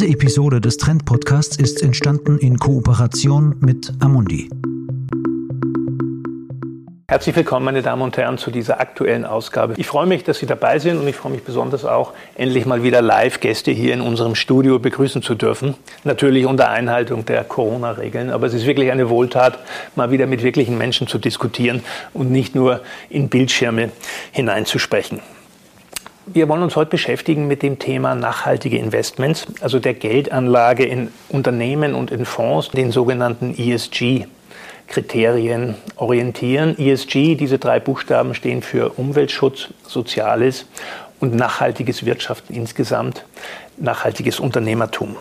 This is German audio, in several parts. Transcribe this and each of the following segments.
Diese Episode des Trend Podcasts ist entstanden in Kooperation mit Amundi. Herzlich willkommen, meine Damen und Herren, zu dieser aktuellen Ausgabe. Ich freue mich, dass Sie dabei sind und ich freue mich besonders auch, endlich mal wieder Live-Gäste hier in unserem Studio begrüßen zu dürfen. Natürlich unter Einhaltung der Corona-Regeln, aber es ist wirklich eine Wohltat, mal wieder mit wirklichen Menschen zu diskutieren und nicht nur in Bildschirme hineinzusprechen. Wir wollen uns heute beschäftigen mit dem Thema nachhaltige Investments, also der Geldanlage in Unternehmen und in Fonds, den sogenannten ESG Kriterien orientieren. ESG, diese drei Buchstaben stehen für Umweltschutz, Soziales und nachhaltiges Wirtschaften insgesamt, nachhaltiges Unternehmertum.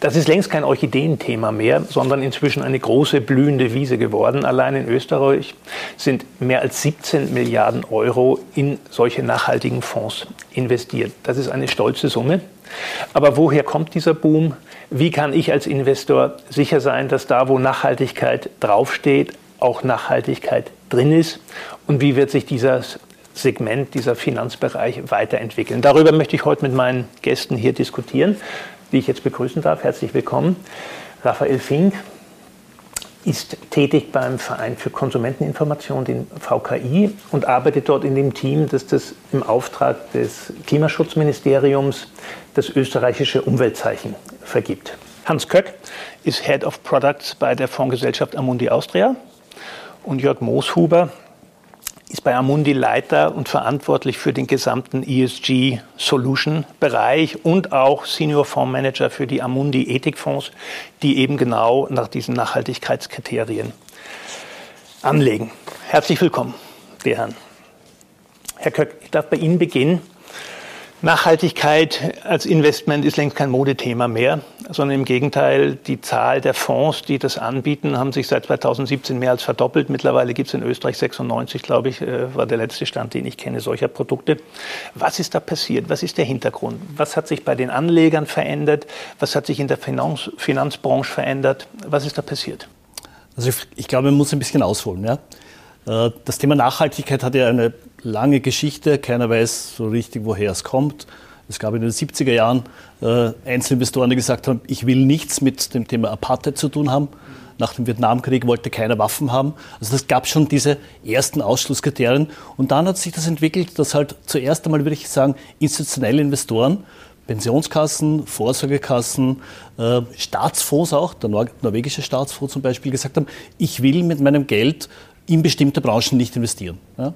Das ist längst kein Orchideenthema mehr, sondern inzwischen eine große blühende Wiese geworden. Allein in Österreich sind mehr als 17 Milliarden Euro in solche nachhaltigen Fonds investiert. Das ist eine stolze Summe. Aber woher kommt dieser Boom? Wie kann ich als Investor sicher sein, dass da, wo Nachhaltigkeit draufsteht, auch Nachhaltigkeit drin ist? Und wie wird sich dieses Segment, dieser Finanzbereich weiterentwickeln? Darüber möchte ich heute mit meinen Gästen hier diskutieren, die ich jetzt begrüßen darf. Herzlich willkommen. Raphael Fink, ist tätig beim Verein für Konsumenteninformation, den VKI, und arbeitet dort in dem Team, das das im Auftrag des Klimaschutzministeriums das österreichische Umweltzeichen vergibt. Hans Köck ist Head of Products bei der Fondsgesellschaft Amundi Austria und Jörg Mooshuber ist bei Amundi Leiter und verantwortlich für den gesamten ESG Solution Bereich und auch Senior Fondsmanager für die Amundi Ethikfonds, die eben genau nach diesen Nachhaltigkeitskriterien anlegen. Herzlich willkommen, die Herren. Herr Köck, ich darf bei Ihnen beginnen. Nachhaltigkeit als Investment ist längst kein Modethema mehr, sondern im Gegenteil, die Zahl der Fonds, die das anbieten, haben sich seit 2017 mehr als verdoppelt. Mittlerweile gibt es in Österreich 96, glaube ich, äh, war der letzte Stand, den ich kenne, solcher Produkte. Was ist da passiert? Was ist der Hintergrund? Was hat sich bei den Anlegern verändert? Was hat sich in der Finanz Finanzbranche verändert? Was ist da passiert? Also ich, ich glaube, man muss ein bisschen ausholen. Ja? Äh, das Thema Nachhaltigkeit hat ja eine lange Geschichte. Keiner weiß so richtig, woher es kommt. Es gab in den 70er Jahren äh, Einzelinvestoren, die gesagt haben, ich will nichts mit dem Thema Apartheid zu tun haben. Nach dem Vietnamkrieg wollte keiner Waffen haben. Also das gab schon diese ersten Ausschlusskriterien. Und dann hat sich das entwickelt, dass halt zuerst einmal, würde ich sagen, institutionelle Investoren, Pensionskassen, Vorsorgekassen, äh, Staatsfonds auch, der norwegische Staatsfonds zum Beispiel, gesagt haben, ich will mit meinem Geld in bestimmte Branchen nicht investieren. Ja.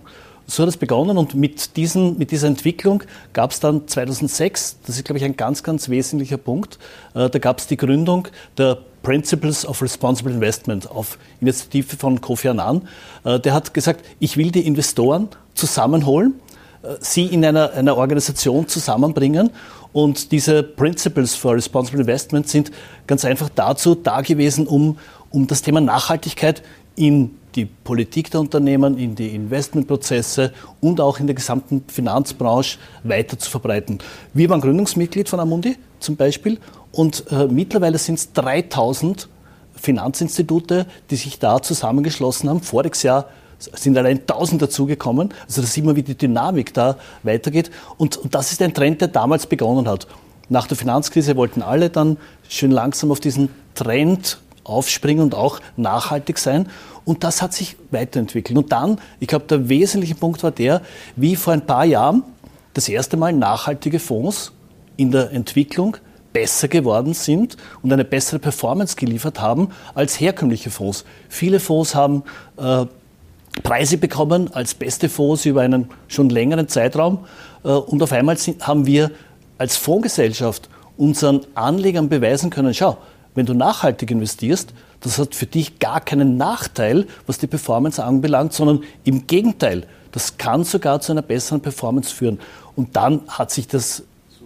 So hat es begonnen und mit, diesen, mit dieser Entwicklung gab es dann 2006, das ist, glaube ich, ein ganz, ganz wesentlicher Punkt, äh, da gab es die Gründung der Principles of Responsible Investment auf Initiative von Kofi Annan. Äh, der hat gesagt, ich will die Investoren zusammenholen, äh, sie in einer, einer Organisation zusammenbringen und diese Principles for Responsible Investment sind ganz einfach dazu da gewesen, um, um das Thema Nachhaltigkeit in die Politik der Unternehmen, in die Investmentprozesse und auch in der gesamten Finanzbranche weiter zu verbreiten. Wir waren Gründungsmitglied von Amundi zum Beispiel und äh, mittlerweile sind es 3000 Finanzinstitute, die sich da zusammengeschlossen haben. Voriges Jahr sind allein 1000 dazugekommen. Also da sieht man, wie die Dynamik da weitergeht. Und, und das ist ein Trend, der damals begonnen hat. Nach der Finanzkrise wollten alle dann schön langsam auf diesen Trend aufspringen und auch nachhaltig sein. Und das hat sich weiterentwickelt. Und dann, ich glaube, der wesentliche Punkt war der, wie vor ein paar Jahren das erste Mal nachhaltige Fonds in der Entwicklung besser geworden sind und eine bessere Performance geliefert haben als herkömmliche Fonds. Viele Fonds haben äh, Preise bekommen als beste Fonds über einen schon längeren Zeitraum äh, und auf einmal sind, haben wir als Fondsgesellschaft unseren Anlegern beweisen können, schau, wenn du nachhaltig investierst, das hat für dich gar keinen Nachteil, was die Performance anbelangt, sondern im Gegenteil, das kann sogar zu einer besseren Performance führen. Und dann hat sich das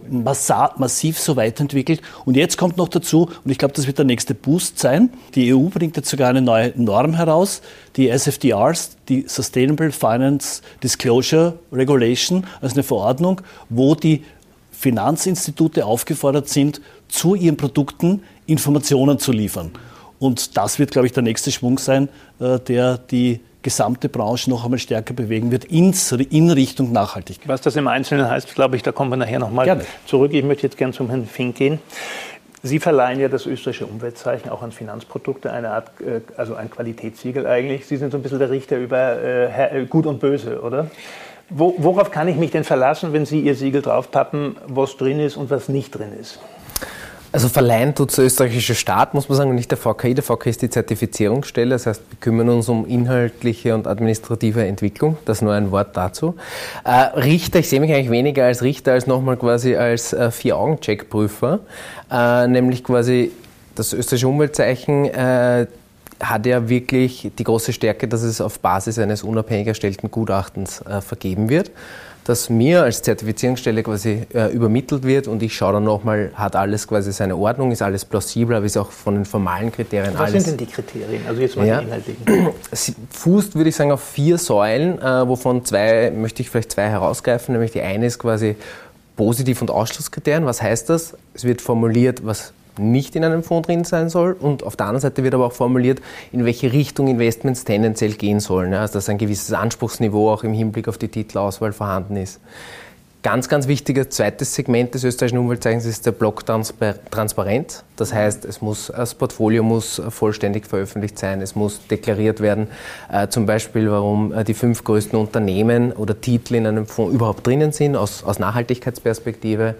massiv so weiterentwickelt. Und jetzt kommt noch dazu, und ich glaube, das wird der nächste Boost sein, die EU bringt jetzt sogar eine neue Norm heraus, die SFDRs, die Sustainable Finance Disclosure Regulation, also eine Verordnung, wo die Finanzinstitute aufgefordert sind, zu ihren Produkten Informationen zu liefern. Und das wird, glaube ich, der nächste Schwung sein, äh, der die gesamte Branche noch einmal stärker bewegen wird ins, in Richtung Nachhaltigkeit. Was das im Einzelnen heißt, glaube ich, da kommen wir nachher nochmal zurück. Ich möchte jetzt gerne zum Herrn Fink gehen. Sie verleihen ja das österreichische Umweltzeichen auch an Finanzprodukte, eine Art, äh, also ein Qualitätssiegel eigentlich. Sie sind so ein bisschen der Richter über äh, äh, Gut und Böse, oder? Wo, worauf kann ich mich denn verlassen, wenn Sie Ihr Siegel draufpappen, was drin ist und was nicht drin ist? Also verleihen tut der österreichische Staat, muss man sagen, und nicht der VKI. Der VKI ist die Zertifizierungsstelle, das heißt, wir kümmern uns um inhaltliche und administrative Entwicklung. Das nur ein Wort dazu. Äh, Richter, ich sehe mich eigentlich weniger als Richter, als nochmal quasi als äh, Vier-Augen-Check-Prüfer. Äh, nämlich quasi das österreichische Umweltzeichen äh, hat ja wirklich die große Stärke, dass es auf Basis eines unabhängig erstellten Gutachtens äh, vergeben wird das mir als Zertifizierungsstelle quasi äh, übermittelt wird und ich schaue dann nochmal, hat alles quasi seine Ordnung, ist alles plausibel, aber ist auch von den formalen Kriterien Was alles. Was sind denn die Kriterien? Also jetzt mal ja, die inhaltlichen. Sie fußt, würde ich sagen, auf vier Säulen, äh, wovon zwei, möchte ich vielleicht zwei herausgreifen, nämlich die eine ist quasi Positiv- und Ausschlusskriterien. Was heißt das? Es wird formuliert, was nicht in einem Fonds drin sein soll. Und auf der anderen Seite wird aber auch formuliert, in welche Richtung Investments tendenziell gehen sollen. Also dass ein gewisses Anspruchsniveau auch im Hinblick auf die Titelauswahl vorhanden ist. Ganz, ganz wichtiges zweites Segment des österreichischen Umweltzeichens ist der Block Transparenz. Das heißt, es muss, das Portfolio muss vollständig veröffentlicht sein, es muss deklariert werden, äh, zum Beispiel, warum äh, die fünf größten Unternehmen oder Titel in einem Fonds überhaupt drinnen sind, aus, aus Nachhaltigkeitsperspektive.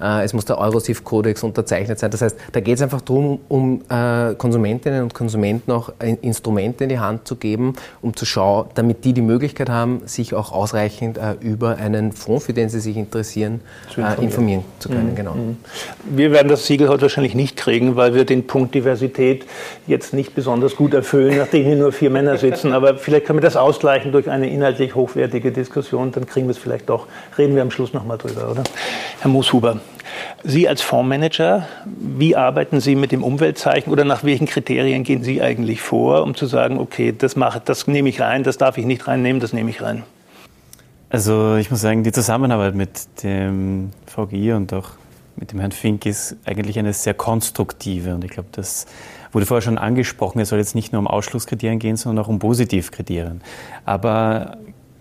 Äh, es muss der Eurosif-Kodex unterzeichnet sein. Das heißt, da geht es einfach darum, um äh, Konsumentinnen und Konsumenten auch Instrumente in die Hand zu geben, um zu schauen, damit die die Möglichkeit haben, sich auch ausreichend äh, über einen Fonds, für den sie sich interessieren, informieren. Äh, informieren. zu können. Mhm. Genau. Mhm. Wir werden das Siegel heute wahrscheinlich nicht kriegen, weil wir den Punkt Diversität jetzt nicht besonders gut erfüllen, nachdem hier nur vier Männer sitzen. Aber vielleicht können wir das ausgleichen durch eine inhaltlich hochwertige Diskussion. Dann kriegen wir es vielleicht doch. Reden wir am Schluss nochmal drüber, oder? Herr Mooshuber, Sie als Fondsmanager, wie arbeiten Sie mit dem Umweltzeichen oder nach welchen Kriterien gehen Sie eigentlich vor, um zu sagen, okay, das, mache, das nehme ich rein, das darf ich nicht reinnehmen, das nehme ich rein? Also ich muss sagen, die Zusammenarbeit mit dem VGI und auch mit dem Herrn Fink ist eigentlich eine sehr konstruktive. Und ich glaube, das wurde vorher schon angesprochen. Es soll jetzt nicht nur um Ausschlusskriterien gehen, sondern auch um Positivkriterien. Aber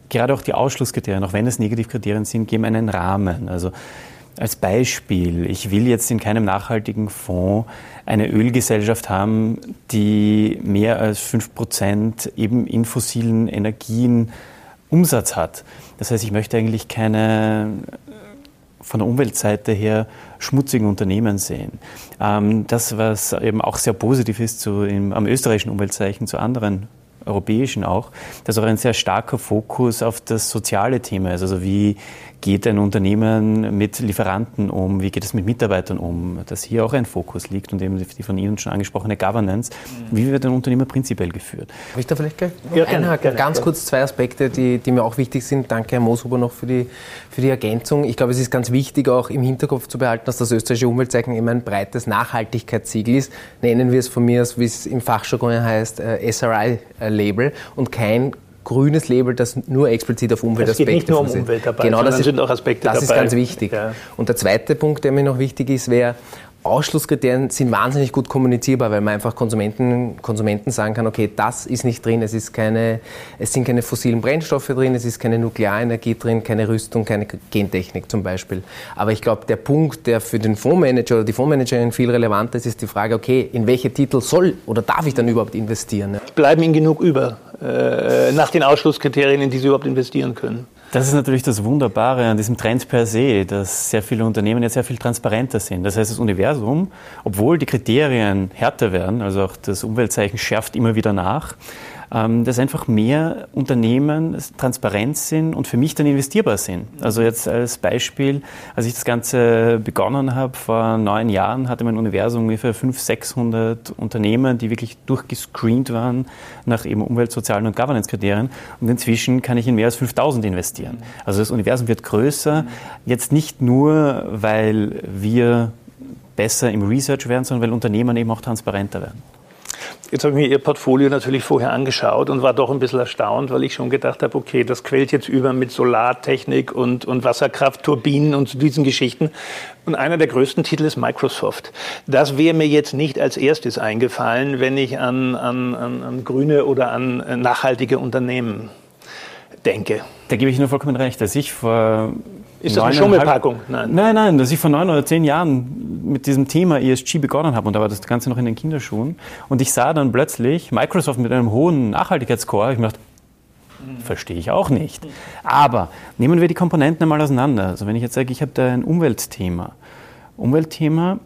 gerade auch die Ausschlusskriterien, auch wenn es Negativkriterien sind, geben einen Rahmen. Also als Beispiel, ich will jetzt in keinem nachhaltigen Fonds eine Ölgesellschaft haben, die mehr als 5% eben in fossilen Energien Umsatz hat. Das heißt, ich möchte eigentlich keine von der Umweltseite her schmutzigen Unternehmen sehen. Ähm, das, was eben auch sehr positiv ist zu, im, am österreichischen Umweltzeichen zu anderen europäischen auch, dass auch ein sehr starker Fokus auf das soziale Thema ist. Also wie geht ein Unternehmen mit Lieferanten um, wie geht es mit Mitarbeitern um, dass hier auch ein Fokus liegt und eben die von Ihnen schon angesprochene Governance. Wie wird ein Unternehmen prinzipiell geführt? Habe ich da vielleicht gleich ja, einhaken? Ganz kurz zwei Aspekte, die, die mir auch wichtig sind. Danke, Herr Mooshuber, noch für die, für die Ergänzung. Ich glaube, es ist ganz wichtig, auch im Hinterkopf zu behalten, dass das österreichische Umweltzeichen immer ein breites Nachhaltigkeitssiegel ist. Nennen wir es von mir, wie es im Fachjargon heißt, äh, SRI-Label und kein grünes Label, das nur explizit auf Umweltaspekte Es geht nicht nur um Umwelt dabei, genau, das sind auch Aspekte das dabei. Das ist ganz wichtig. Ja. Und der zweite Punkt, der mir noch wichtig ist, wäre, Ausschlusskriterien sind wahnsinnig gut kommunizierbar, weil man einfach Konsumenten, Konsumenten sagen kann, okay, das ist nicht drin, es, ist keine, es sind keine fossilen Brennstoffe drin, es ist keine Nuklearenergie drin, keine Rüstung, keine Gentechnik zum Beispiel. Aber ich glaube, der Punkt, der für den Fondsmanager oder die Fondsmanagerin viel relevanter ist, ist die Frage, okay, in welche Titel soll oder darf ich dann überhaupt investieren? Bleiben Ihnen genug über äh, nach den Ausschlusskriterien, in die Sie überhaupt investieren können? Das ist natürlich das Wunderbare an diesem Trend per se, dass sehr viele Unternehmen jetzt sehr viel transparenter sind. Das heißt, das Universum, obwohl die Kriterien härter werden, also auch das Umweltzeichen schärft immer wieder nach, dass einfach mehr Unternehmen transparent sind und für mich dann investierbar sind. Also jetzt als Beispiel, als ich das Ganze begonnen habe vor neun Jahren, hatte mein Universum ungefähr 500, 600 Unternehmen, die wirklich durchgescreent waren nach eben Umwelt-, Sozialen und Governance-Kriterien. Und inzwischen kann ich in mehr als 5000 investieren. Also das Universum wird größer, jetzt nicht nur, weil wir besser im Research werden, sondern weil Unternehmen eben auch transparenter werden. Jetzt habe ich mir Ihr Portfolio natürlich vorher angeschaut und war doch ein bisschen erstaunt, weil ich schon gedacht habe, okay, das quält jetzt über mit Solartechnik und, und Wasserkraft, Turbinen und diesen Geschichten. Und einer der größten Titel ist Microsoft. Das wäre mir jetzt nicht als erstes eingefallen, wenn ich an, an, an, an grüne oder an äh, nachhaltige Unternehmen denke. Da gebe ich Ihnen vollkommen recht. Dass ich vor ist das eine Schummelpackung? Nein. nein, nein, dass ich vor neun oder zehn Jahren mit diesem Thema ESG begonnen habe und da war das Ganze noch in den Kinderschuhen und ich sah dann plötzlich Microsoft mit einem hohen Nachhaltigkeitsscore. Ich dachte, verstehe ich auch nicht. Aber nehmen wir die Komponenten einmal auseinander. Also wenn ich jetzt sage, ich habe da ein Umweltthema. Umweltthema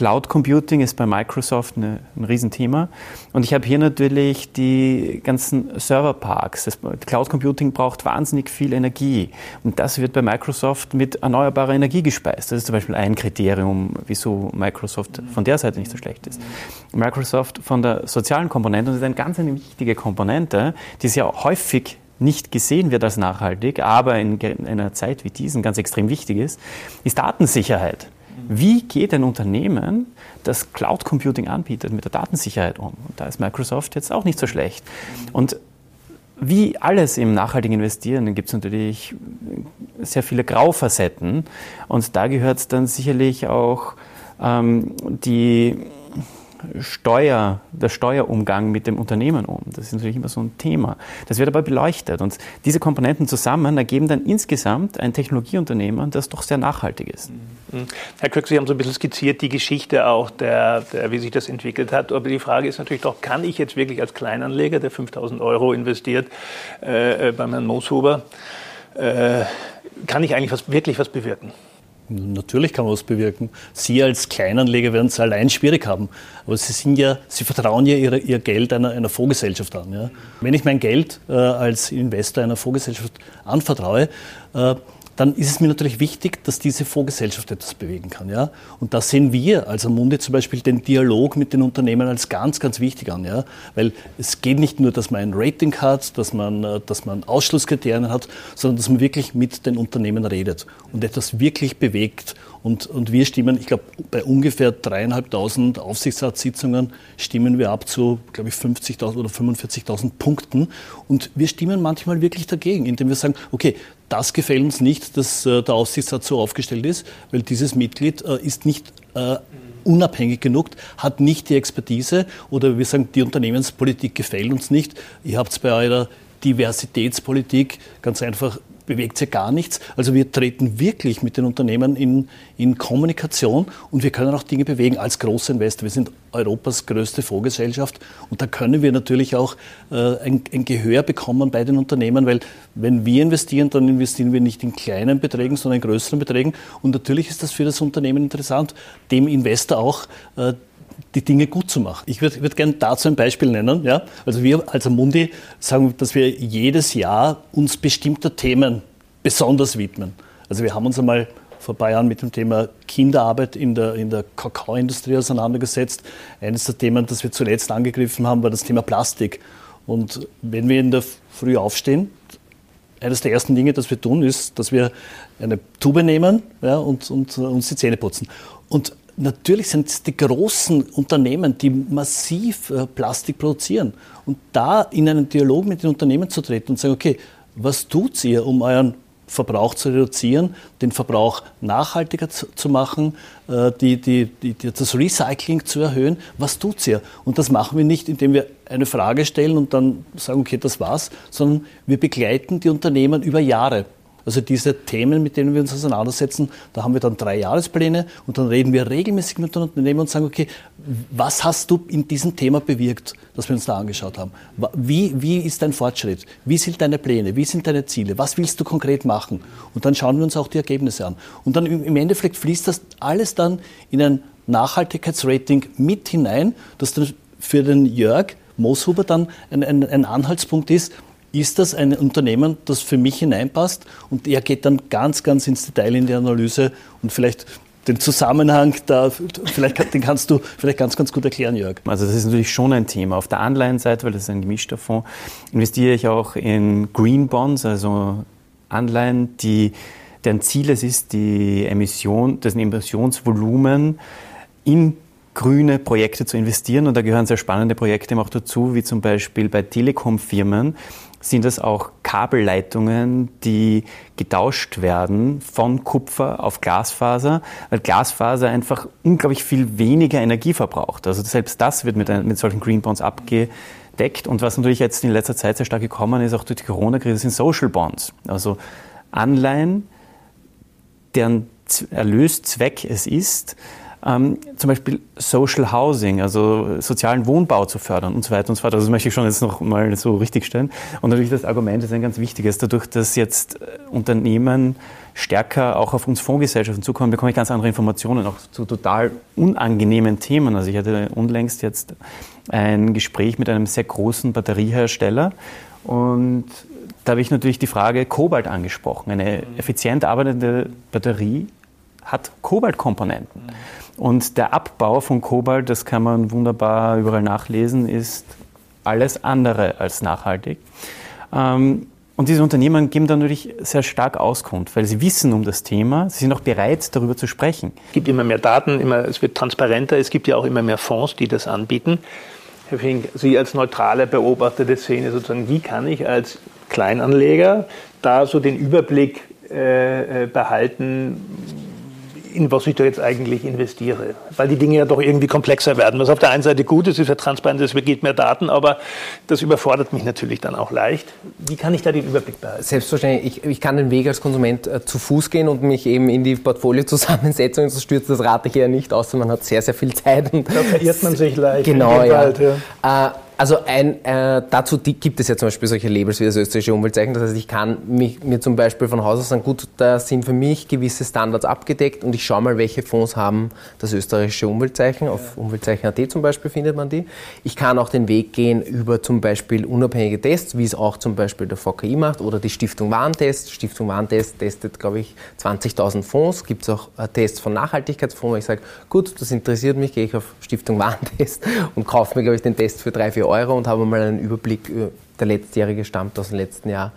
Cloud Computing ist bei Microsoft eine, ein Riesenthema. Und ich habe hier natürlich die ganzen Serverparks. Das Cloud Computing braucht wahnsinnig viel Energie. Und das wird bei Microsoft mit erneuerbarer Energie gespeist. Das ist zum Beispiel ein Kriterium, wieso Microsoft von der Seite nicht so schlecht ist. Microsoft von der sozialen Komponente, und das ist eine ganz eine wichtige Komponente, die sehr häufig nicht gesehen wird als nachhaltig, aber in einer Zeit wie diesen ganz extrem wichtig ist, ist Datensicherheit. Wie geht ein Unternehmen, das Cloud Computing anbietet, mit der Datensicherheit um? Und da ist Microsoft jetzt auch nicht so schlecht. Und wie alles im nachhaltigen Investieren gibt es natürlich sehr viele Graufacetten. Und da gehört dann sicherlich auch ähm, die Steuer, der Steuerumgang mit dem Unternehmen um. Das ist natürlich immer so ein Thema. Das wird aber beleuchtet. Und diese Komponenten zusammen ergeben dann insgesamt ein Technologieunternehmen, das doch sehr nachhaltig ist. Mhm. Herr Köck, Sie haben so ein bisschen skizziert die Geschichte auch, der, der, wie sich das entwickelt hat. Aber die Frage ist natürlich doch, kann ich jetzt wirklich als Kleinanleger, der 5000 Euro investiert äh, äh, beim Herrn Mooshuber, äh, kann ich eigentlich was, wirklich was bewirken? Natürlich kann man was bewirken. Sie als Kleinanleger werden es allein schwierig haben. Aber Sie sind ja, Sie vertrauen ja Ihr, Ihr Geld einer, einer Fondsgesellschaft an. Ja. Wenn ich mein Geld äh, als Investor einer Fondsgesellschaft anvertraue, äh, dann ist es mir natürlich wichtig, dass diese Fondsgesellschaft etwas bewegen kann. Ja? Und da sehen wir als Amundi zum Beispiel den Dialog mit den Unternehmen als ganz, ganz wichtig an. Ja? Weil es geht nicht nur, dass man ein Rating hat, dass man, äh, dass man Ausschlusskriterien hat, sondern dass man wirklich mit den Unternehmen redet und etwas wirklich bewegt. Und, und wir stimmen, ich glaube, bei ungefähr dreieinhalbtausend Aufsichtsratssitzungen stimmen wir ab zu, glaube ich, 50.000 oder 45.000 Punkten. Und wir stimmen manchmal wirklich dagegen, indem wir sagen, okay, das gefällt uns nicht, dass äh, der Aufsichtsrat so aufgestellt ist, weil dieses Mitglied äh, ist nicht äh, unabhängig genug, hat nicht die Expertise oder wir sagen, die Unternehmenspolitik gefällt uns nicht. Ihr habt es bei eurer Diversitätspolitik ganz einfach bewegt sich gar nichts. Also wir treten wirklich mit den Unternehmen in, in Kommunikation und wir können auch Dinge bewegen als großer Investor. Wir sind Europas größte Fondsgesellschaft und da können wir natürlich auch äh, ein, ein, Gehör bekommen bei den Unternehmen, weil wenn wir investieren, dann investieren wir nicht in kleinen Beträgen, sondern in größeren Beträgen und natürlich ist das für das Unternehmen interessant, dem Investor auch äh, die Dinge gut zu machen. Ich würde würd gerne dazu ein Beispiel nennen. Ja? Also wir als Amundi sagen, dass wir jedes Jahr uns bestimmter Themen besonders widmen. Also wir haben uns einmal vor ein paar Jahren mit dem Thema Kinderarbeit in der, in der Kakaoindustrie auseinandergesetzt. Eines der Themen, das wir zuletzt angegriffen haben, war das Thema Plastik. Und wenn wir in der Früh aufstehen, eines der ersten Dinge, das wir tun, ist, dass wir eine Tube nehmen ja, und, und uns die Zähne putzen. Und natürlich sind es die großen Unternehmen, die massiv äh, Plastik produzieren. Und da in einen Dialog mit den Unternehmen zu treten und sagen, okay, was tut ihr, um euren Verbrauch zu reduzieren, den Verbrauch nachhaltiger zu, zu machen, äh, die, die, die, das Recycling zu erhöhen. Was tut ihr? Und das machen wir nicht, indem wir eine Frage stellen und dann sagen, okay, das war's, sondern wir begleiten die Unternehmen über Jahre. Also diese Themen, mit denen wir uns auseinandersetzen, da haben wir dann drei Jahrespläne und dann reden wir regelmäßig mit den Unternehmen und sagen, okay, was hast du in diesem Thema bewirkt, das wir uns da angeschaut haben? Wie, wie ist dein Fortschritt? Wie sind deine Pläne? Wie sind deine Ziele? Was willst du konkret machen? Und dann schauen wir uns auch die Ergebnisse an. Und dann im Endeffekt fließt das alles dann in ein Nachhaltigkeitsrating mit hinein, das dann für den Jörg Mooshuber dann ein, ein, ein Anhaltspunkt ist, ist das ein Unternehmen, das für mich hineinpasst? Und er geht dann ganz, ganz ins Detail in die Analyse und vielleicht den Zusammenhang da, vielleicht, den kannst du vielleicht ganz, ganz gut erklären, Jörg. Also das ist natürlich schon ein Thema. Auf der Anleihenseite, weil das ist ein gemischter Fonds, investiere ich auch in Green Bonds, also Anleihen, die, deren Ziel es ist, die Emission, das Emissionsvolumen in grüne Projekte zu investieren. Und da gehören sehr spannende Projekte auch dazu, wie zum Beispiel bei Telekom-Firmen sind es auch Kabelleitungen, die getauscht werden von Kupfer auf Glasfaser, weil Glasfaser einfach unglaublich viel weniger Energie verbraucht. Also selbst das wird mit, mit solchen Green Bonds abgedeckt. Und was natürlich jetzt in letzter Zeit sehr stark gekommen ist, auch durch die Corona-Krise, sind Social Bonds. Also Anleihen, deren Erlöszweck es ist, ähm, zum Beispiel Social Housing, also sozialen Wohnbau zu fördern und so weiter und so fort. Also das möchte ich schon jetzt noch mal so richtig stellen. Und natürlich das Argument ist ein ganz wichtiges. Dadurch, dass jetzt äh, Unternehmen stärker auch auf uns Fondsgesellschaften zukommen, bekomme ich ganz andere Informationen, auch zu total unangenehmen Themen. Also ich hatte unlängst jetzt ein Gespräch mit einem sehr großen Batteriehersteller und da habe ich natürlich die Frage Kobalt angesprochen. Eine effizient arbeitende Batterie hat Kobaltkomponenten. Und der Abbau von Kobalt, das kann man wunderbar überall nachlesen, ist alles andere als nachhaltig. Ähm, und diese Unternehmen geben da natürlich sehr stark Auskunft, weil sie wissen um das Thema, sie sind auch bereit, darüber zu sprechen. Es gibt immer mehr Daten, immer, es wird transparenter, es gibt ja auch immer mehr Fonds, die das anbieten. Herr Fink, Sie als neutrale Beobachter der Szene sozusagen, wie kann ich als Kleinanleger da so den Überblick äh, äh behalten, in was ich da jetzt eigentlich investiere. Weil die Dinge ja doch irgendwie komplexer werden. Was auf der einen Seite gut ist, ist ja transparent, es geht mehr Daten, aber das überfordert mich natürlich dann auch leicht. Wie kann ich da den Überblick behalten? Selbstverständlich. Ich, ich kann den Weg als Konsument äh, zu Fuß gehen und mich eben in die Portfoliozusammensetzung zu stürzen. Das rate ich eher nicht, außer man hat sehr, sehr viel Zeit. da verirrt man sich leicht. Genau, ja. Wald, ja. Äh, also ein, äh, dazu gibt es ja zum Beispiel solche Labels wie das österreichische Umweltzeichen. Das heißt, ich kann mich, mir zum Beispiel von Haus aus sagen, gut, da sind für mich gewisse Standards abgedeckt und ich schaue mal, welche Fonds haben das österreichische Umweltzeichen. Auf Umweltzeichen.at zum Beispiel findet man die. Ich kann auch den Weg gehen über zum Beispiel unabhängige Tests, wie es auch zum Beispiel der VKI macht oder die Stiftung Warentest. Stiftung Warentest testet, glaube ich, 20.000 Fonds. Gibt es auch äh, Tests von Nachhaltigkeitsfonds, wo ich sage, gut, das interessiert mich, gehe ich auf Stiftung Warentest und kaufe mir, glaube ich, den Test für drei, vier Euro und habe mal einen Überblick über äh, der letztjährige stammt aus dem letzten Jahr.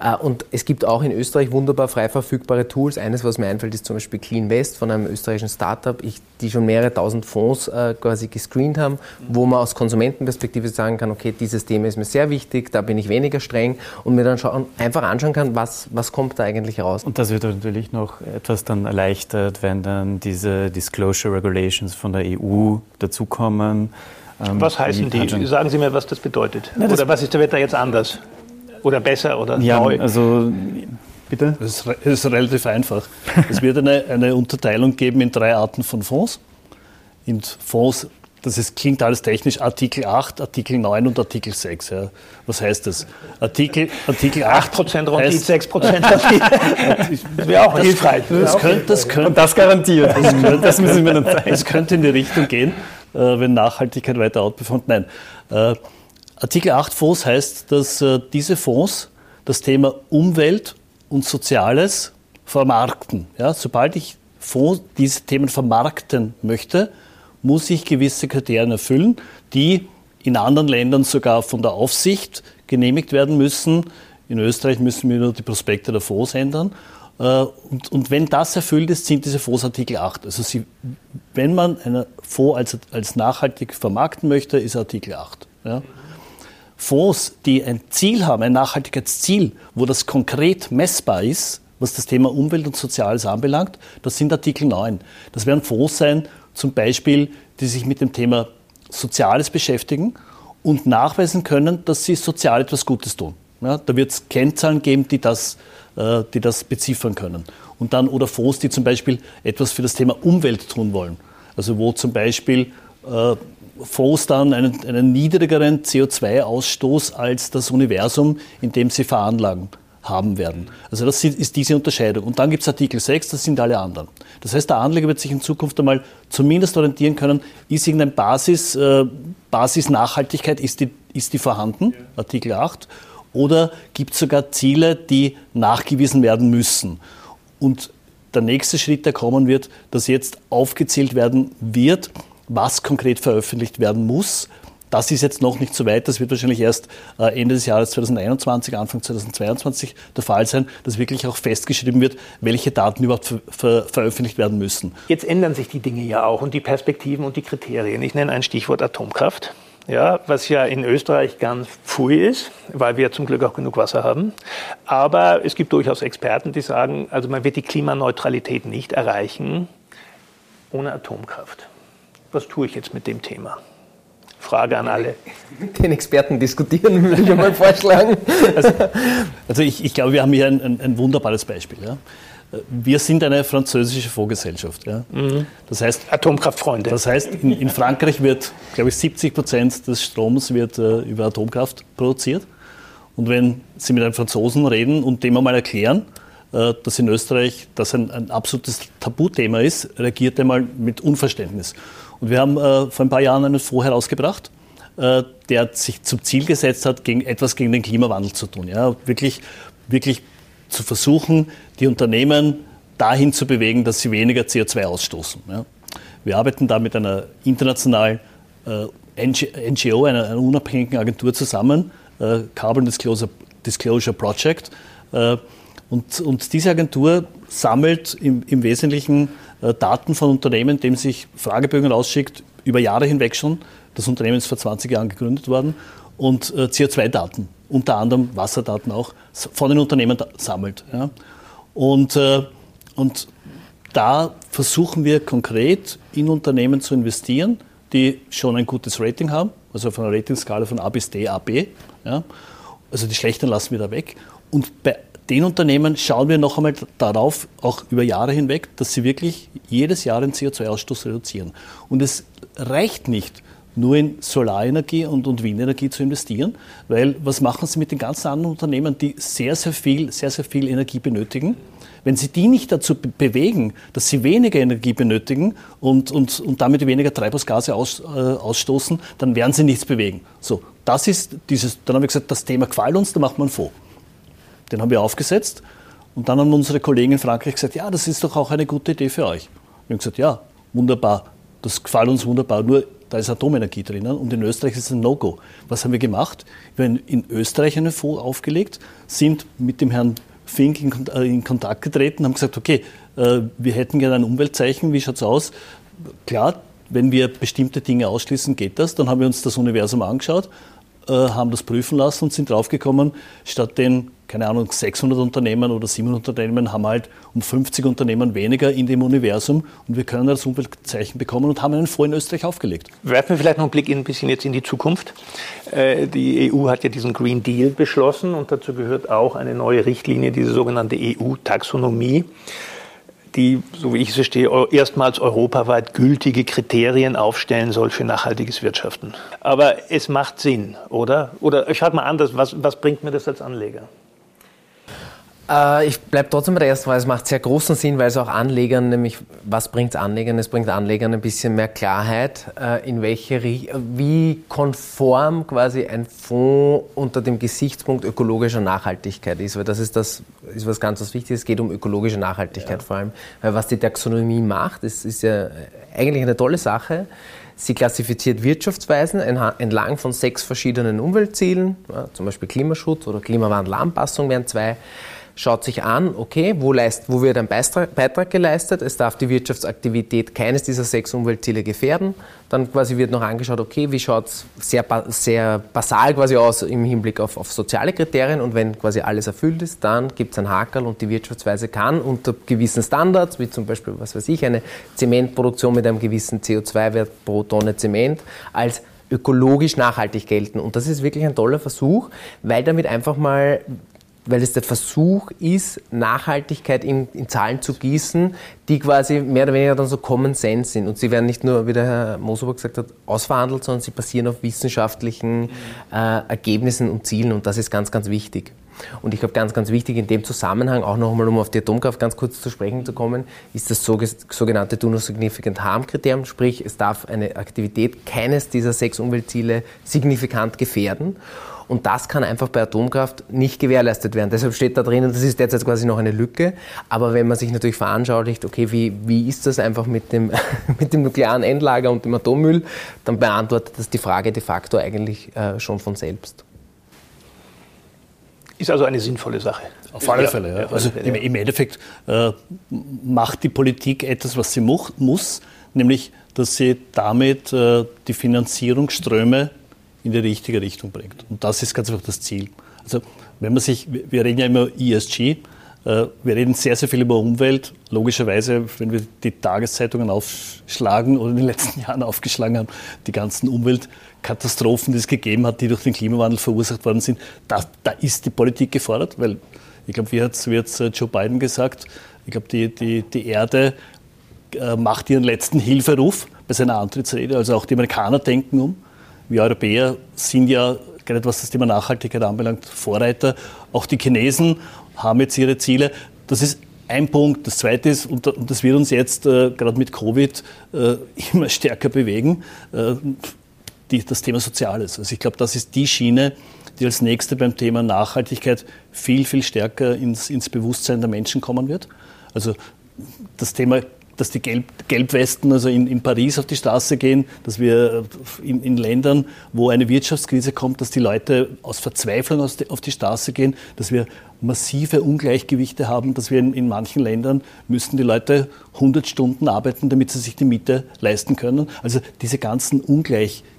Äh, und es gibt auch in Österreich wunderbar frei verfügbare Tools. Eines, was mir einfällt, ist zum Beispiel Clean West von einem österreichischen Startup, die schon mehrere tausend Fonds äh, quasi gescreent haben, wo man aus Konsumentenperspektive sagen kann, okay, dieses Thema ist mir sehr wichtig, da bin ich weniger streng und mir dann schauen, einfach anschauen kann, was, was kommt da eigentlich raus. Und das wird natürlich noch etwas dann erleichtert, wenn dann diese Disclosure Regulations von der EU dazukommen was heißen die? Sagen Sie mir, was das bedeutet. Ja, das oder was ist, wird da jetzt anders? Oder besser oder ja, neu? Also, bitte? Das ist, das ist relativ einfach. es wird eine, eine Unterteilung geben in drei Arten von Fonds. In Fonds das ist, klingt alles technisch, Artikel 8, Artikel 9 und Artikel 6. Ja. Was heißt das? Artikel, Artikel 8 Prozent Rendite, 6 Prozent Rendite. das wäre auch hilfreich. Das, das, könnte, das könnte, und das garantiert. Das, könnte, das müssen wir dann zeigen. Das könnte in die Richtung gehen. Äh, wenn Nachhaltigkeit weiter outperformt. Nein. Äh, Artikel 8 Fonds heißt, dass äh, diese Fonds das Thema Umwelt und Soziales vermarkten. Ja, sobald ich Fonds diese Themen vermarkten möchte, muss ich gewisse Kriterien erfüllen, die in anderen Ländern sogar von der Aufsicht genehmigt werden müssen. In Österreich müssen wir nur die Prospekte der Fonds ändern. Äh, und, und, wenn das erfüllt ist, sind diese Fonds Artikel 8. Also sie, wenn man einen Fonds als, als nachhaltig vermarkten möchte, ist Artikel 8. Ja. Fonds, die ein Ziel haben, ein Nachhaltigkeitsziel, wo das konkret messbar ist, was das Thema Umwelt und Soziales anbelangt, das sind Artikel 9. Das werden Fonds sein, zum Beispiel, die sich mit dem Thema Soziales beschäftigen und nachweisen können, dass sie sozial etwas Gutes tun. Ja, da wird es Kennzahlen geben, die das äh, die das beziffern können. Und dann oder Fonds, die zum Beispiel etwas für das Thema Umwelt tun wollen. Also wo zum Beispiel äh, Fonds dann einen, einen niedrigeren CO2-Ausstoß als das Universum, in dem sie veranlagen haben werden. Also das ist diese Unterscheidung. Und dann gibt es Artikel 6, das sind alle anderen. Das heißt, der Anleger wird sich in Zukunft einmal zumindest orientieren können, ist irgendeine Basis, äh, Basis-Nachhaltigkeit, ist die, ist die vorhanden, Artikel 8, oder gibt es sogar Ziele, die nachgewiesen werden müssen? Und der nächste Schritt, der kommen wird, dass jetzt aufgezählt werden wird, was konkret veröffentlicht werden muss, Das ist jetzt noch nicht so weit. Das wird wahrscheinlich erst äh, Ende des Jahres 2021, Anfang 2022 der Fall sein, dass wirklich auch festgeschrieben wird, welche Daten überhaupt ver ver veröffentlicht werden müssen. Jetzt ändern sich die Dinge ja auch und die Perspektiven und die Kriterien. Ich nenne ein Stichwort Atomkraft. Ja, was ja in Österreich ganz pfui ist, weil wir zum Glück auch genug Wasser haben. Aber es gibt durchaus Experten, die sagen, also man wird die Klimaneutralität nicht erreichen ohne Atomkraft. Was tue ich jetzt mit dem Thema? Frage an alle. Mit den Experten diskutieren, würde ich mal vorschlagen. Also, also ich, ich, glaube, wir haben hier ein, ein, ein wunderbares Beispiel. Ja. Wir sind eine französische Fondsgesellschaft. Ja. Mhm. Das heißt Atomkraftfreunde. Das heißt, in, in, Frankreich wird, glaube ich, 70 Prozent des Stroms wird, äh, über Atomkraft produziert. Und wenn Sie mit einem Franzosen reden und dem einmal erklären, äh, dass in Österreich das ein, ein absolutes Tabuthema ist, reagiert er mal mit Unverständnis. Und wir haben äh, vor ein paar Jahren einen Fonds herausgebracht, äh, der sich zum Ziel gesetzt hat, gegen, etwas gegen den Klimawandel zu tun. Ja? Wirklich, wirklich zu versuchen, die Unternehmen dahin zu bewegen, dass sie weniger CO2 ausstoßen. Ja? Wir arbeiten da mit einer internationalen äh, NGO, einer, einer, unabhängigen Agentur zusammen, äh, Carbon Disclosure, Disclosure Project. Äh, und, und, diese Agentur sammelt im, im Wesentlichen äh, Daten von Unternehmen, indem sich Fragebögen ausschickt, über Jahre hinweg schon. Das Unternehmen ist vor 20 Jahren gegründet worden und äh, CO2-Daten, unter anderem Wasserdaten auch, von den Unternehmen sammelt. Ja. Und, äh, und da versuchen wir konkret in Unternehmen zu investieren, die schon ein gutes Rating haben, also auf einer Ratingskala von A bis D, A, B. Ja. Also die schlechten lassen wir da weg. Und bei den Unternehmen schauen wir noch einmal darauf, auch über Jahre hinweg, dass sie wirklich jedes Jahr den CO2-Ausstoß reduzieren. Und es reicht nicht, nur in Solarenergie und, und Windenergie zu investieren, weil was machen Sie mit den ganzen anderen Unternehmen, die sehr, sehr viel, sehr, sehr viel Energie benötigen? Wenn Sie die nicht dazu bewegen, dass sie weniger Energie benötigen und, und, und damit weniger Treibhausgase aus, äh, ausstoßen, dann werden sie nichts bewegen. So, das ist dieses, dann haben wir gesagt, das Thema gefällt uns, da macht man vor. Den haben wir aufgesetzt und dann haben unsere Kollegen in Frankreich gesagt, ja, das ist doch auch eine gute Idee für euch. Wir haben gesagt, ja, wunderbar, das gefällt uns wunderbar, nur da ist Atomenergie drinnen und in Österreich ist es ein No-Go. Was haben wir gemacht? Wir haben in Österreich einen Fonds aufgelegt, sind mit dem Herrn Fink in, äh, Kontakt getreten, haben gesagt, okay, äh, wir hätten gerne ein Umweltzeichen, wie schaut es aus? Klar, wenn wir bestimmte Dinge ausschließen, geht das. Dann haben wir uns das Universum angeschaut, äh, haben das prüfen lassen und sind draufgekommen, statt den keine Ahnung, 600 Unternehmen oder 700 Unternehmen haben halt um 50 Unternehmen weniger in dem Universum und wir können das Umweltzeichen bekommen und haben einen Fonds in Österreich aufgelegt. Werfen wir vielleicht noch einen Blick ein bisschen jetzt in die Zukunft. Äh, die EU hat ja diesen Green Deal beschlossen und dazu gehört auch eine neue Richtlinie, diese sogenannte EU-Taxonomie die, so wie ich es verstehe, erstmals europaweit gültige Kriterien aufstellen soll für nachhaltiges Wirtschaften. Aber es macht Sinn, oder? Oder frage mal anders, was, was bringt mir das als Anleger? Äh, ich bleibe trotzdem bei der ersten Frage. Es macht sehr großen Sinn, weil es auch Anlegern, nämlich was bringt es Anlegern? Es bringt Anlegern ein bisschen mehr Klarheit, äh, in welche, wie konform quasi ein Fonds unter dem Gesichtspunkt ökologischer Nachhaltigkeit ist. Weil das ist das, ist was ganz was Wichtiges. Es geht um ökologische Nachhaltigkeit ja. vor allem. Weil was die Taxonomie macht, ist, ist ja eigentlich eine tolle Sache. Sie klassifiziert Wirtschaftsweisen entlang von sechs verschiedenen Umweltzielen, zum Beispiel Klimaschutz oder Klimawandelanpassung wären zwei schaut sich an, okay, wo, leist, wo wird ein Beitrag geleistet, es darf die Wirtschaftsaktivität keines dieser sechs Umweltziele gefährden. Dann quasi wird noch angeschaut, okay, wie schaut es sehr, sehr basal quasi aus im Hinblick auf, auf soziale Kriterien und wenn quasi alles erfüllt ist, dann gibt es ein Hakel und die Wirtschaftsweise kann unter gewissen Standards, wie zum Beispiel, was weiß ich, eine Zementproduktion mit einem gewissen CO2-Wert pro Tonne Zement als ökologisch nachhaltig gelten. Und das ist wirklich ein toller Versuch, weil damit einfach mal weil es der Versuch ist, Nachhaltigkeit in, in, Zahlen zu gießen, die quasi mehr oder weniger dann so Common Sense sind. Und sie werden nicht nur, wie der Herr Mosober gesagt hat, ausverhandelt, sondern sie basieren auf wissenschaftlichen äh, Ergebnissen und Zielen. Und das ist ganz, ganz wichtig. Und ich glaube, ganz, ganz wichtig in dem Zusammenhang, auch nochmal, um auf die Atomkraft ganz kurz zu sprechen zu kommen, ist das sogenannte Do No Significant Harm Kriterium, sprich, es darf eine Aktivität keines dieser sechs Umweltziele signifikant gefährden. Und das kann einfach bei Atomkraft nicht gewährleistet werden. Deshalb steht da drin, und das ist derzeit quasi noch eine Lücke. Aber wenn man sich natürlich veranschaulicht, okay, wie, wie ist das einfach mit dem, mit dem nuklearen Endlager und dem Atommüll, dann beantwortet das die Frage de facto eigentlich äh, schon von selbst. Ist also eine sinnvolle Sache. Auf alle Fälle. Ja. Also im, im Endeffekt äh, macht die Politik etwas, was sie muss, nämlich, dass sie damit äh, die Finanzierungsströme in die richtige Richtung bringt. Und das ist ganz einfach das Ziel. Also wenn man sich, wir reden ja immer ESG, äh, wir reden sehr, sehr viel über Umwelt. Logischerweise, wenn wir die Tageszeitungen aufschlagen oder in den letzten Jahren aufgeschlagen haben, die ganzen Umweltkatastrophen, die es gegeben hat, die durch den Klimawandel verursacht worden sind, da, da ist die Politik gefordert, weil ich glaube, wie hat es äh, Joe Biden gesagt, ich glaube, die, die, die Erde äh, macht ihren letzten Hilferuf bei seiner Antrittsrede. Also auch die Amerikaner denken um. Wir Europäer sind ja, gerade was das Thema Nachhaltigkeit anbelangt, Vorreiter. Auch die Chinesen haben jetzt ihre Ziele. Das ist ein Punkt. Das Zweite ist, und das wird uns jetzt äh, gerade mit Covid äh, immer stärker bewegen, äh, die, das Thema Soziales. Also ich glaube, das ist die Schiene, die als nächste beim Thema Nachhaltigkeit viel, viel stärker ins, ins Bewusstsein der Menschen kommen wird. Also das Thema dass die Gelb, Gelbwesten also in, in, Paris auf die Straße gehen, dass wir in, in, Ländern, wo eine Wirtschaftskrise kommt, dass die Leute aus Verzweiflung aus die, auf die Straße gehen, dass wir massive Ungleichgewichte haben, dass wir in, in manchen Ländern müssen die Leute 100 Stunden arbeiten, damit sie sich die Miete leisten können. Also diese ganzen Ungleichgewichte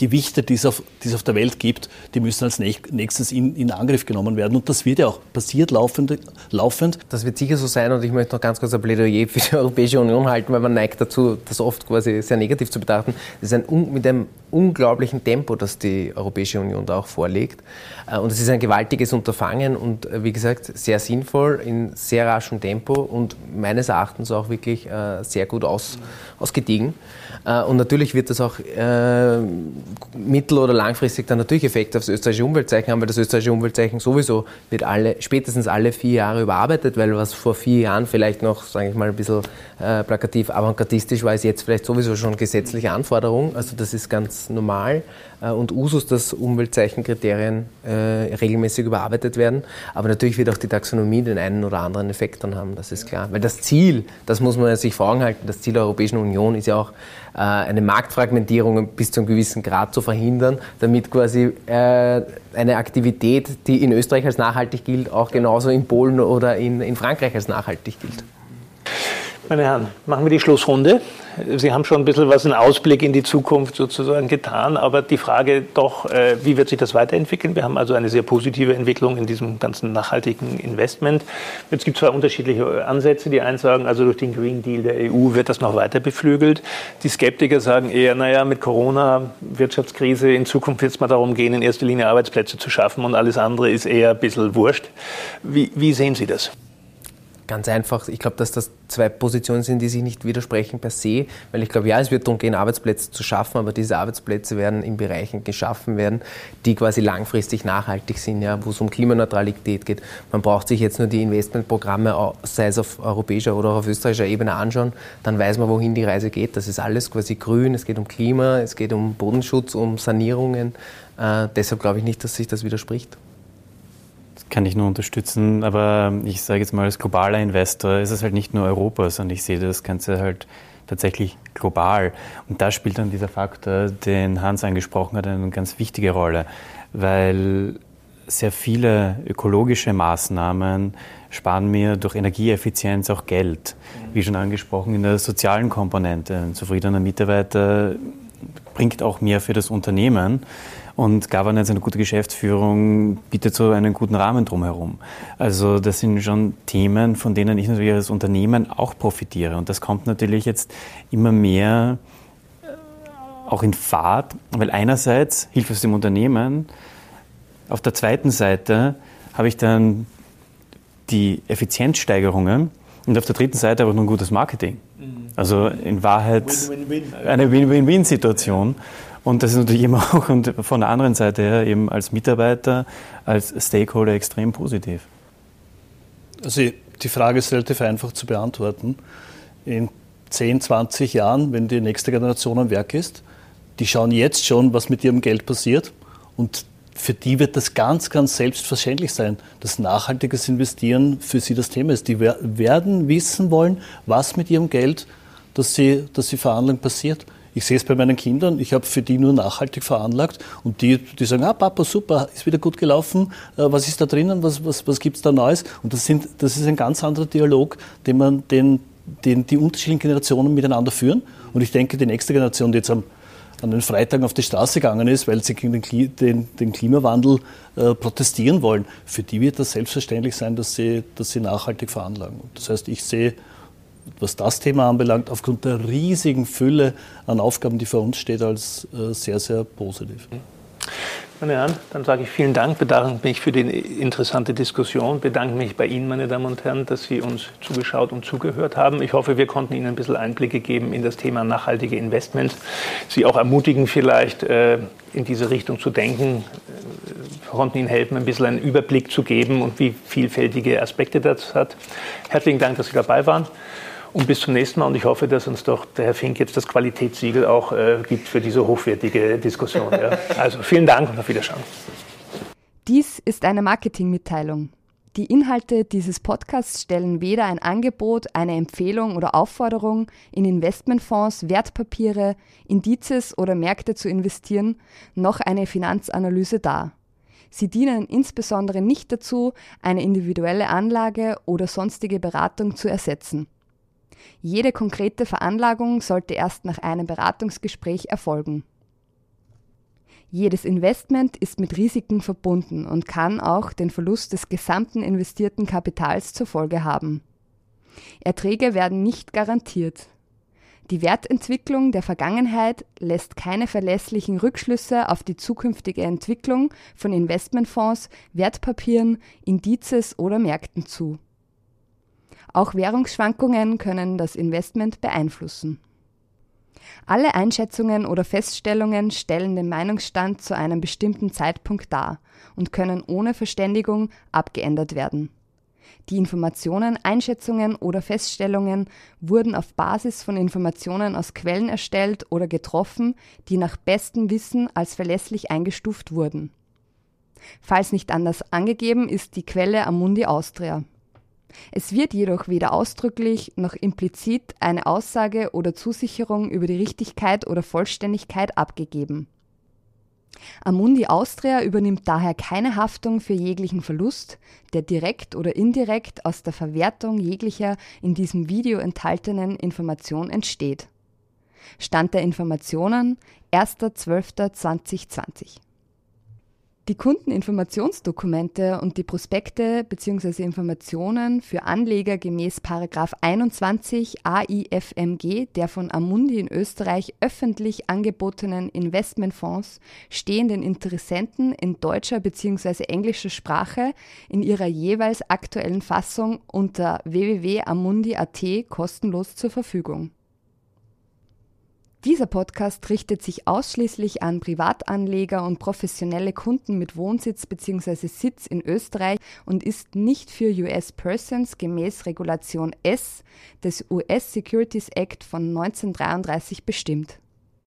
Gewichte, die es auf, die es auf der Welt gibt, die müssen als nächstes in, in Angriff genommen werden. Und das wird ja auch passiert laufend, laufend. Das wird sicher so sein. Und ich möchte noch ganz kurz ein Plädoyer für die Europäische Union halten, weil man neigt dazu, das oft quasi sehr negativ zu betrachten. Das ist ein, mit einem unglaublichen Tempo, das die Europäische Union da auch vorlegt. Äh, und es ist ein gewaltiges Unterfangen und äh, wie gesagt sehr sinnvoll in sehr raschem Tempo und meines Erachtens auch wirklich äh, sehr gut aus, ausgediegen. Und natürlich wird das auch mittel- oder langfristig dann natürlich Effekte auf das österreichische Umweltzeichen haben, weil das österreichische Umweltzeichen sowieso wird alle, spätestens alle vier Jahre überarbeitet, weil was vor vier Jahren vielleicht noch, sage ich mal, ein bisschen äh, plakativ avantgardistisch war, ist jetzt vielleicht sowieso schon gesetzliche Anforderung. Also das ist ganz normal äh, und Usus, dass Umweltzeichenkriterien äh, regelmäßig überarbeitet werden. Aber natürlich wird auch die Taxonomie den einen oder anderen Effekt dann haben, das ist klar. Weil das Ziel, das muss man sich vor Augen halten, das Ziel der Europäischen Union ist ja auch, äh, eine Marktfragmentierung bis zu einem gewissen Grad zu verhindern, damit quasi äh, eine Aktivität, die in Österreich als nachhaltig gilt, auch genauso in Polen oder in, in Frankreich als nachhaltig gilt. Meine Herren, machen wir die Schlussrunde. Sie haben schon ein bisschen was, einen Ausblick in die Zukunft sozusagen getan, aber die Frage doch, äh, wie wird sich das weiterentwickeln? Wir haben also eine sehr positive Entwicklung in diesem ganzen nachhaltigen Investment. Jetzt gibt es zwei unterschiedliche Ansätze. Die einen sagen, also durch den Green Deal der EU wird das noch weiter beflügelt. Die Skeptiker sagen eher, naja, mit Corona, Wirtschaftskrise, in Zukunft wird es mal darum gehen, in erster Linie Arbeitsplätze zu schaffen und alles andere ist eher ein bisschen wurscht. Wie, wie sehen Sie das? Ganz einfach, ich glaube, dass das zwei Positionen sind, die sich nicht widersprechen per se, weil ich glaube, ja, es wird darum gehen, Arbeitsplätze zu schaffen, aber diese Arbeitsplätze werden in Bereichen geschaffen werden, die quasi langfristig nachhaltig sind, ja, wo es um Klimaneutralität geht. Man braucht sich jetzt nur die Investmentprogramme, sei es auf europäischer oder auf österreichischer Ebene anschauen, dann weiß man, wohin die Reise geht. Das ist alles quasi grün, es geht um Klima, es geht um Bodenschutz, um Sanierungen. Äh, deshalb glaube ich nicht, dass sich das widerspricht kann ich nur unterstützen, aber ich sage jetzt mal, als globaler Investor ist es halt nicht nur Europa, sondern ich sehe das Ganze halt tatsächlich global. Und da spielt dann dieser Faktor, den Hans angesprochen hat, eine ganz wichtige Rolle, weil sehr viele ökologische Maßnahmen sparen mir durch Energieeffizienz auch Geld. Wie schon angesprochen, in der sozialen Komponente. Ein zufriedener Mitarbeiter bringt auch mehr für das Unternehmen. Und Governance, eine gute Geschäftsführung bietet so einen guten Rahmen drumherum. Also das sind schon Themen, von denen ich natürlich als Unternehmen auch profitiere. Und das kommt natürlich jetzt immer mehr äh, auch in Fahrt, weil einerseits hilft es dem Unternehmen, auf der zweiten Seite habe ich dann die Effizienzsteigerungen und auf der dritten Seite aber noch ein gutes Marketing. Mhm. Also in Wahrheit Win -win -win. eine Win-Win-Win-Situation. Und das ist natürlich immer auch von der anderen Seite her eben als Mitarbeiter, als Stakeholder extrem positiv. Also die Frage ist relativ einfach zu beantworten. In 10, 20 Jahren, wenn die nächste Generation am Werk ist, die schauen jetzt schon, was mit ihrem Geld passiert und für die wird das ganz, ganz selbstverständlich sein, dass nachhaltiges Investieren für sie das Thema ist. Die werden wissen wollen, was mit ihrem Geld, das sie, das sie veranlagen, passiert. Ich sehe es bei meinen Kindern, ich habe für die nur nachhaltig veranlagt und die, die sagen, ah Papa, super, ist wieder gut gelaufen, äh, was ist da drinnen, was, was, was gibt es da Neues? Und das, sind, das ist ein ganz anderer Dialog, den, man, den, den die unterschiedlichen Generationen miteinander führen. Und ich denke, die nächste Generation, die jetzt am an den Freitagen auf die Straße gegangen ist, weil sie gegen den, den, den Klimawandel äh, protestieren wollen, für die wird das selbstverständlich sein, dass sie, dass sie nachhaltig veranlagen. Das heißt, ich sehe, was das Thema anbelangt, aufgrund der riesigen Fülle an Aufgaben, die vor uns steht, als äh, sehr, sehr positiv. Meine Herren, dann sage ich vielen Dank, bedanke mich für die interessante Diskussion, bedanke mich bei Ihnen, meine Damen und Herren, dass Sie uns zugeschaut und zugehört haben. Ich hoffe, wir konnten Ihnen ein bisschen Einblicke geben in das Thema nachhaltige Investments, Sie auch ermutigen vielleicht äh, in diese Richtung zu denken, wir konnten Ihnen helfen, ein bisschen einen Überblick zu geben und wie vielfältige Aspekte das hat. Herzlichen Dank, dass Sie dabei waren. Und bis zum nächsten Mal. Und ich hoffe, dass uns doch der Herr Fink jetzt das Qualitätssiegel auch äh, gibt für diese hochwertige Diskussion. Ja. Also vielen Dank und auf Wiederschauen. Dies ist eine Marketingmitteilung. Die Inhalte dieses Podcasts stellen weder ein Angebot, eine Empfehlung oder Aufforderung, in Investmentfonds, Wertpapiere, Indizes oder Märkte zu investieren, noch eine Finanzanalyse dar. Sie dienen insbesondere nicht dazu, eine individuelle Anlage oder sonstige Beratung zu ersetzen. Jede konkrete Veranlagung sollte erst nach einem Beratungsgespräch erfolgen. Jedes Investment ist mit Risiken verbunden und kann auch den Verlust des gesamten investierten Kapitals zur Folge haben. Erträge werden nicht garantiert. Die Wertentwicklung der Vergangenheit lässt keine verlässlichen Rückschlüsse auf die zukünftige Entwicklung von Investmentfonds, Wertpapieren, Indizes oder Märkten zu. Auch Währungsschwankungen können das Investment beeinflussen. Alle Einschätzungen oder Feststellungen stellen den Meinungsstand zu einem bestimmten Zeitpunkt dar und können ohne Verständigung abgeändert werden. Die Informationen, Einschätzungen oder Feststellungen wurden auf Basis von Informationen aus Quellen erstellt oder getroffen, die nach bestem Wissen als verlässlich eingestuft wurden. Falls nicht anders angegeben, ist die Quelle Amundi Austria. Es wird jedoch weder ausdrücklich noch implizit eine Aussage oder Zusicherung über die Richtigkeit oder Vollständigkeit abgegeben. Amundi Austria übernimmt daher keine Haftung für jeglichen Verlust, der direkt oder indirekt aus der Verwertung jeglicher in diesem Video enthaltenen Information entsteht. Stand der Informationen 1.12.2020 die Kundeninformationsdokumente und die Prospekte bzw. Informationen für Anleger gemäß 21 AIFMG der von Amundi in Österreich öffentlich angebotenen Investmentfonds stehen den Interessenten in deutscher bzw. englischer Sprache in ihrer jeweils aktuellen Fassung unter www.amundi.at kostenlos zur Verfügung. Dieser Podcast richtet sich ausschließlich an Privatanleger und professionelle Kunden mit Wohnsitz bzw. Sitz in Österreich und ist nicht für US Persons gemäß Regulation S des US Securities Act von 1933 bestimmt